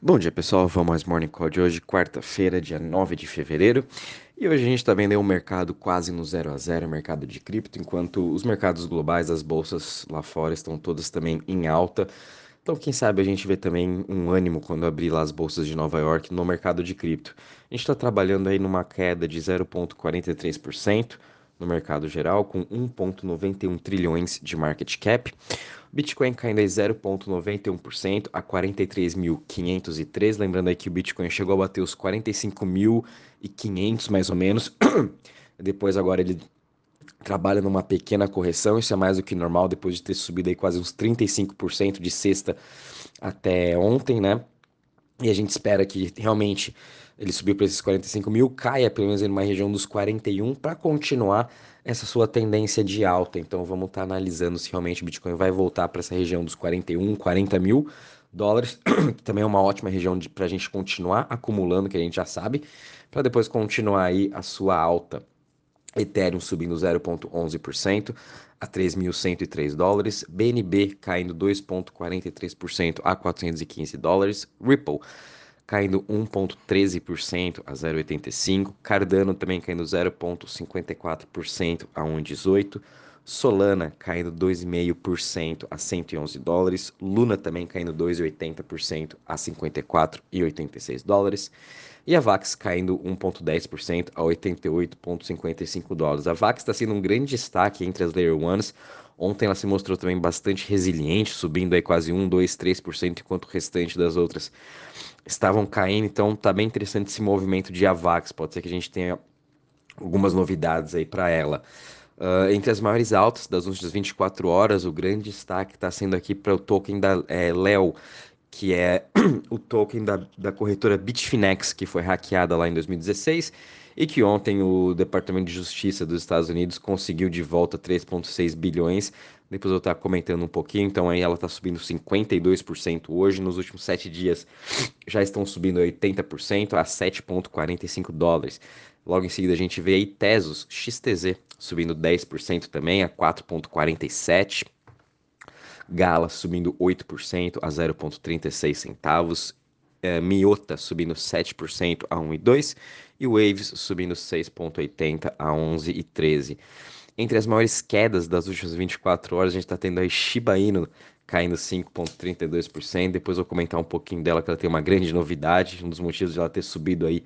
Bom dia pessoal, vamos mais Morning Call de hoje, quarta-feira, dia 9 de fevereiro. E hoje a gente está vendo um mercado quase no zero a zero, mercado de cripto, enquanto os mercados globais, as bolsas lá fora estão todas também em alta. Então, quem sabe a gente vê também um ânimo quando abrir lá as bolsas de Nova York no mercado de cripto. A gente está trabalhando aí numa queda de 0,43% no mercado geral, com 1,91 trilhões de market cap. Bitcoin caindo aí 0,91% a 43.503. Lembrando aí que o Bitcoin chegou a bater os 45.500 mais ou menos. Depois agora ele trabalha numa pequena correção, isso é mais do que normal depois de ter subido aí quase uns 35% de sexta até ontem, né? E a gente espera que realmente ele subiu para esses 45 mil, caia pelo menos em uma região dos 41 para continuar essa sua tendência de alta. Então vamos estar tá analisando se realmente o Bitcoin vai voltar para essa região dos 41, 40 mil dólares, que também é uma ótima região para a gente continuar acumulando, que a gente já sabe, para depois continuar aí a sua alta. Ethereum subindo 0,11% a 3.103 dólares, BNB caindo 2,43% a 415 dólares, Ripple caindo 1,13% a 0,85%, Cardano também caindo 0,54% a 1,18%, Solana caindo 2,5% a 111 dólares, Luna também caindo 2,80% a 54,86 dólares, e a VAX caindo 1,10% a 88,55 dólares. A VAX está sendo um grande destaque entre as Layer Ones. Ontem ela se mostrou também bastante resiliente, subindo aí quase 1, 2, 3%, enquanto o restante das outras estavam caindo. Então tá bem interessante esse movimento de AVAX. Pode ser que a gente tenha algumas novidades aí para ela. Uh, entre as maiores altas das últimas 24 horas, o grande destaque está sendo aqui para o token da é, Leo, que é o token da, da corretora Bitfinex, que foi hackeada lá em 2016 e que ontem o Departamento de Justiça dos Estados Unidos conseguiu de volta 3,6 bilhões. Depois eu estar comentando um pouquinho, então aí ela está subindo 52% hoje. Nos últimos 7 dias já estão subindo 80% a 7,45 dólares. Logo em seguida a gente vê aí Tesos XTZ subindo 10% também a 4,47. Gala subindo 8% a 0,36 centavos. É, Miota subindo 7% a 1,2 e Waves subindo 6,80 a 11,13. Entre as maiores quedas das últimas 24 horas, a gente está tendo a Shiba Inu caindo 5,32%. Depois vou comentar um pouquinho dela, que ela tem uma grande novidade, um dos motivos de ela ter subido aí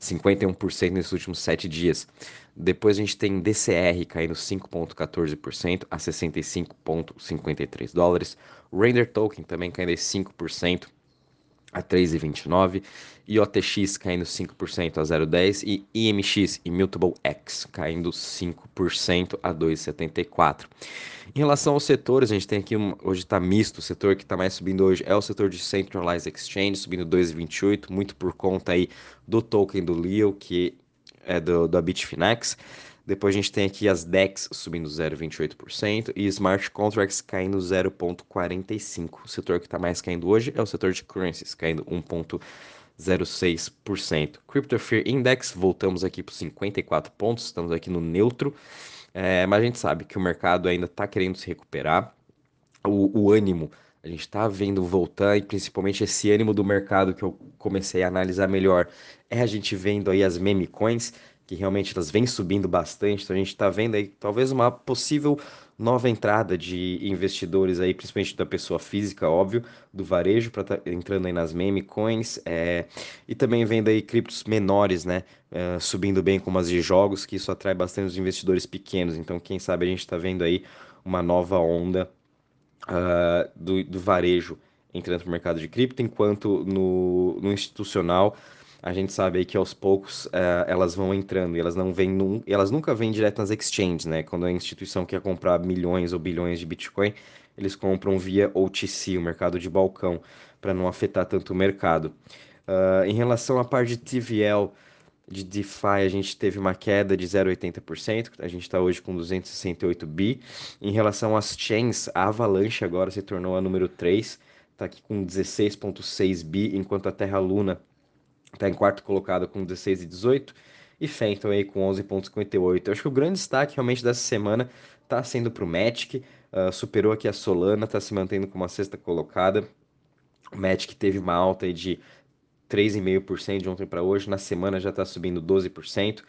51% nesses últimos 7 dias. Depois a gente tem DCR caindo 5,14% a 65,53 dólares. Render Token também caindo 5% a 3,29, IOTX caindo 5% a 0,10 e IMX, Immutable X, caindo 5% a 2,74. Em relação aos setores, a gente tem aqui, um, hoje está misto, o setor que está mais subindo hoje é o setor de Centralized Exchange, subindo 2,28, muito por conta aí do token do Leo, que é do, da Bitfinex. Depois a gente tem aqui as DEX subindo 0,28% e Smart Contracts caindo 0,45%. O setor que está mais caindo hoje é o setor de currencies, caindo 1,06%. Crypto Fear Index, voltamos aqui para 54 pontos, estamos aqui no neutro, é, mas a gente sabe que o mercado ainda está querendo se recuperar. O, o ânimo a gente está vendo voltar e principalmente esse ânimo do mercado que eu comecei a analisar melhor é a gente vendo aí as meme coins que realmente elas vêm subindo bastante. Então a gente está vendo aí talvez uma possível nova entrada de investidores aí, principalmente da pessoa física, óbvio, do varejo, para tá entrando aí nas meme coins, é, e também vendo aí criptos menores, né, é, subindo bem como as de jogos, que isso atrai bastante os investidores pequenos. Então, quem sabe a gente está vendo aí uma nova onda uh, do, do varejo entrando no mercado de cripto, enquanto no, no institucional a gente sabe aí que aos poucos uh, elas vão entrando e elas não vêm num, elas nunca vêm direto nas exchanges, né? Quando a instituição quer comprar milhões ou bilhões de Bitcoin, eles compram via OTC, o mercado de balcão, para não afetar tanto o mercado. Uh, em relação à parte de TVL, de DeFi, a gente teve uma queda de 0,80%, a gente está hoje com 268 bi. Em relação às chains, a Avalanche agora se tornou a número 3, está aqui com 16,6 bi, enquanto a Terra Luna está em quarto colocado com 16 e 18 e Phantom aí com 11.58. Eu acho que o grande destaque realmente dessa semana está sendo para o Magic, uh, superou aqui a Solana, está se mantendo como a sexta colocada. O Matic teve uma alta de 3,5% de ontem para hoje, na semana já está subindo 12%,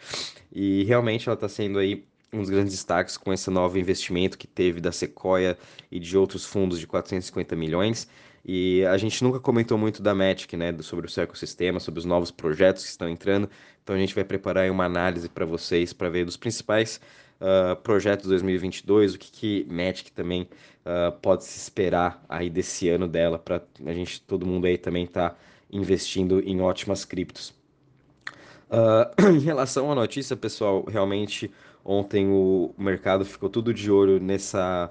e realmente ela está sendo aí um dos grandes destaques com esse novo investimento que teve da Sequoia e de outros fundos de 450 milhões. E a gente nunca comentou muito da Matic, né, sobre o seu ecossistema, sobre os novos projetos que estão entrando. Então a gente vai preparar uma análise para vocês para ver dos principais uh, projetos 2022, o que que Matic também uh, pode se esperar aí desse ano dela para a gente todo mundo aí também tá investindo em ótimas criptos. Uh, em relação à notícia, pessoal, realmente ontem o mercado ficou tudo de olho nessa,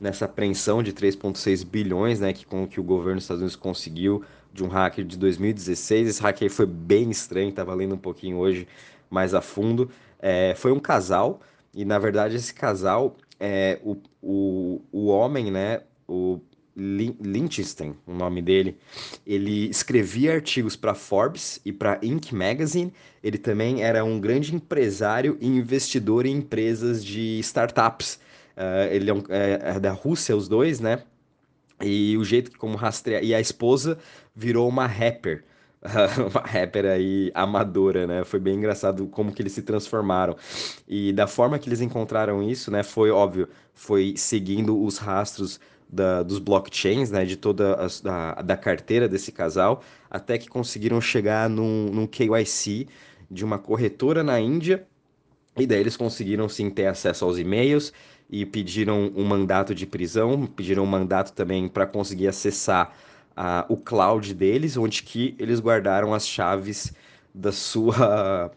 nessa apreensão de 3,6 bilhões, né, que, com que o governo dos Estados Unidos conseguiu de um hacker de 2016. Esse hacker foi bem estranho, estava lendo um pouquinho hoje mais a fundo. É, foi um casal, e na verdade esse casal, é, o, o, o homem, né, o Lichtenstein, o nome dele, ele escrevia artigos para Forbes e para Inc. Magazine. Ele também era um grande empresário e investidor em empresas de startups. Uh, ele é, um, é, é, da Rússia, os dois, né? E o jeito como rastrear. E a esposa virou uma rapper. uma rapper aí amadora, né? Foi bem engraçado como que eles se transformaram. E da forma que eles encontraram isso, né? Foi óbvio, foi seguindo os rastros da, dos blockchains, né, de toda a, da, da carteira desse casal, até que conseguiram chegar num, num KYC de uma corretora na Índia, e daí eles conseguiram sim ter acesso aos e-mails e pediram um mandato de prisão, pediram um mandato também para conseguir acessar a, o cloud deles, onde que eles guardaram as chaves da sua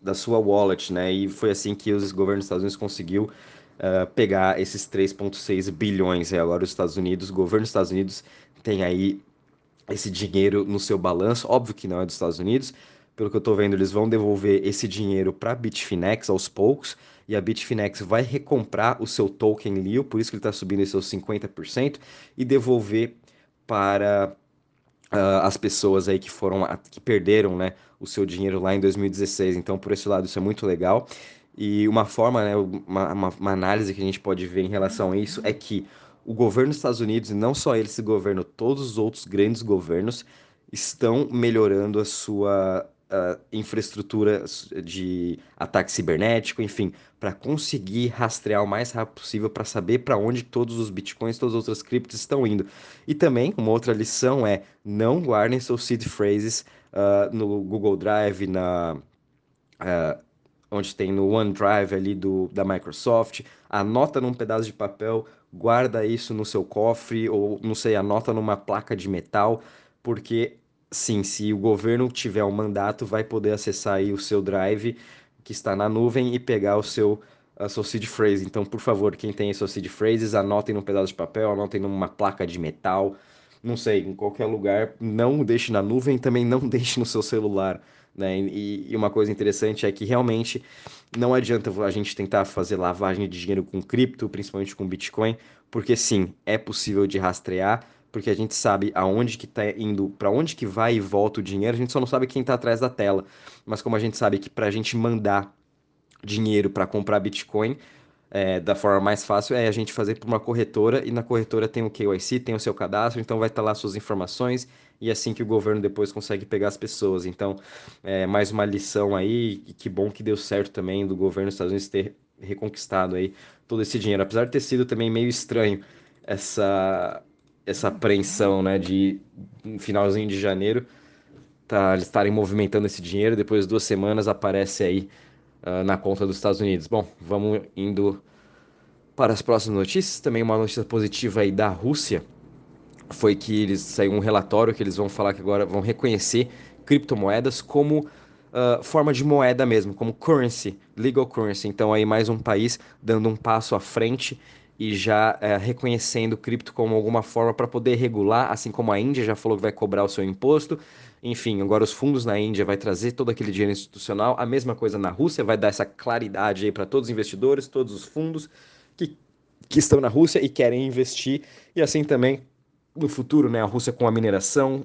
da sua wallet, né? E foi assim que os governos dos Estados Unidos conseguiu uh, pegar esses 3,6 bilhões. E agora os Estados Unidos, o governo dos Estados Unidos tem aí esse dinheiro no seu balanço. Óbvio que não é dos Estados Unidos. Pelo que eu estou vendo, eles vão devolver esse dinheiro para a Bitfinex aos poucos. E a Bitfinex vai recomprar o seu token LEO, por isso que ele está subindo esses seus 50%, e devolver para uh, as pessoas aí que foram que perderam né, o seu dinheiro lá em 2016. Então, por esse lado, isso é muito legal. E uma forma, né, uma, uma, uma, análise que a gente pode ver em relação a isso é que o governo dos Estados Unidos, e não só ele, esse governo, todos os outros grandes governos, estão melhorando a sua uh, infraestrutura de ataque cibernético, enfim, para conseguir rastrear o mais rápido possível para saber para onde todos os bitcoins, todas as outras criptos estão indo. E também, uma outra lição é não guardem seus seed phrases uh, no Google Drive, na. Uh, onde tem no OneDrive ali do, da Microsoft, anota num pedaço de papel, guarda isso no seu cofre ou não sei, anota numa placa de metal, porque sim, se o governo tiver um mandato, vai poder acessar aí o seu drive que está na nuvem e pegar o seu a sua seed phrase. Então, por favor, quem tem suas seed phrases, anotem num pedaço de papel, anotem numa placa de metal, não sei, em qualquer lugar, não deixe na nuvem, também não deixe no seu celular. Né? E, e, uma coisa interessante é que realmente não adianta a gente tentar fazer lavagem de dinheiro com cripto, principalmente com Bitcoin, porque sim, é possível de rastrear, porque a gente sabe aonde que está indo, para onde que vai e volta o dinheiro, a gente só não sabe quem está atrás da tela. Mas como a gente sabe que para a gente mandar dinheiro para comprar Bitcoin, é, da forma mais fácil é a gente fazer por uma corretora e na corretora tem o KYC, tem o seu cadastro, então vai estar tá lá suas informações e é assim que o governo depois consegue pegar as pessoas. Então, é mais uma lição aí, e que bom que deu certo também do governo dos Estados Unidos ter reconquistado aí todo esse dinheiro, apesar de ter sido também meio estranho essa essa apreensão, né, de um finalzinho de janeiro, tá, eles estarem movimentando esse dinheiro, depois de duas semanas aparece aí uh, na conta dos Estados Unidos. Bom, vamos indo para as próximas notícias. Também uma notícia positiva aí da Rússia foi que eles saiu um relatório que eles vão falar que agora vão reconhecer criptomoedas como uh, forma de moeda mesmo, como currency, legal currency. Então aí mais um país dando um passo à frente e já uh, reconhecendo cripto como alguma forma para poder regular, assim como a Índia já falou que vai cobrar o seu imposto. Enfim, agora os fundos na Índia vai trazer todo aquele dinheiro institucional. A mesma coisa na Rússia vai dar essa claridade aí para todos os investidores, todos os fundos que, que estão na Rússia e querem investir. E assim também no futuro, né, a Rússia com a mineração,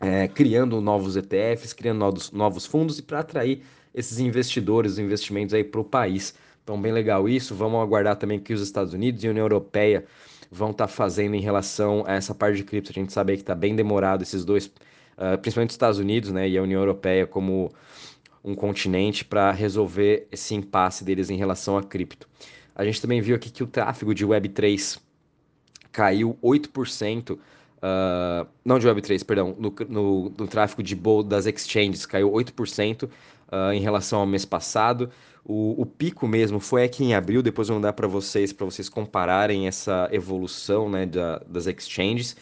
é, criando novos ETFs, criando novos, novos fundos e para atrair esses investidores, investimentos aí para o país. Então, bem legal isso. Vamos aguardar também que os Estados Unidos e a União Europeia vão estar tá fazendo em relação a essa parte de cripto. A gente sabe que está bem demorado esses dois, uh, principalmente os Estados Unidos né, e a União Europeia como um continente para resolver esse impasse deles em relação a cripto. A gente também viu aqui que o tráfego de Web3 caiu 8%, uh, não de Web3, perdão, no, no, no tráfego de das exchanges caiu 8% uh, ah, em relação ao mês passado. O, o, pico mesmo foi aqui em abril, depois eu vou dar para vocês, para vocês compararem essa evolução né, da, das exchanges.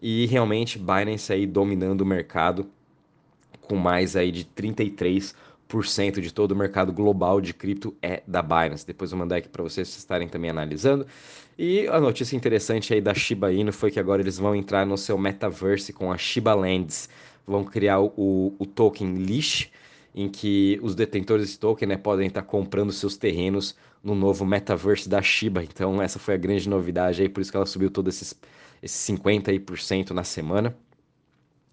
E realmente Binance aí dominando o mercado com mais aí de 33% de todo o mercado global de cripto é da Binance. Depois eu mandar aqui para vocês estarem também analisando. E a notícia interessante aí da Shiba Inu foi que agora eles vão entrar no seu metaverse com a Shiba Lands. Vão criar o, o token Leash, em que os detentores desse token né, podem estar comprando seus terrenos no novo metaverse da Shiba. Então essa foi a grande novidade aí, por isso que ela subiu todo esses, esses 50% na semana.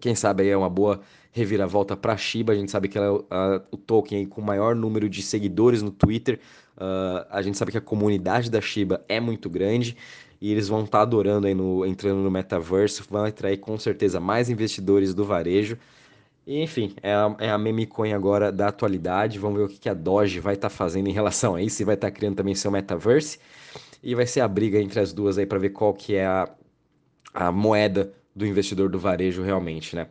Quem sabe aí é uma boa reviravolta para Shiba. A gente sabe que ela é a, o token com o maior número de seguidores no Twitter. Uh, a gente sabe que a comunidade da Shiba é muito grande e eles vão estar tá adorando aí no, entrando no metaverso. Vão atrair com certeza mais investidores do varejo. E, enfim, é a, é a meme coin agora da atualidade. Vamos ver o que, que a Doge vai estar tá fazendo em relação a isso. E vai estar tá criando também seu metaverse. E vai ser a briga entre as duas aí para ver qual que é a, a moeda do investidor do varejo realmente, né?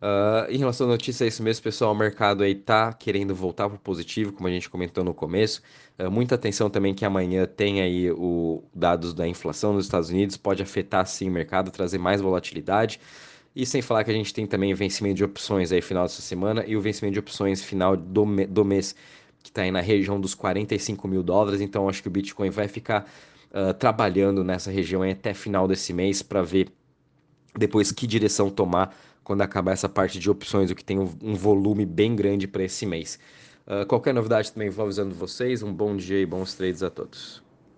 Uh, em relação à notícia, é isso mesmo, pessoal. O mercado aí tá querendo voltar para o positivo, como a gente comentou no começo. Uh, muita atenção também que amanhã tem aí o dados da inflação nos Estados Unidos, pode afetar sim o mercado, trazer mais volatilidade. E sem falar que a gente tem também vencimento de opções aí final dessa semana e o vencimento de opções final do, me do mês, que está aí na região dos 45 mil dólares. Então acho que o Bitcoin vai ficar uh, trabalhando nessa região até final desse mês para ver depois que direção tomar quando acabar essa parte de opções, o que tem um volume bem grande para esse mês. Uh, qualquer novidade também vou avisando vocês. Um bom dia e bons trades a todos.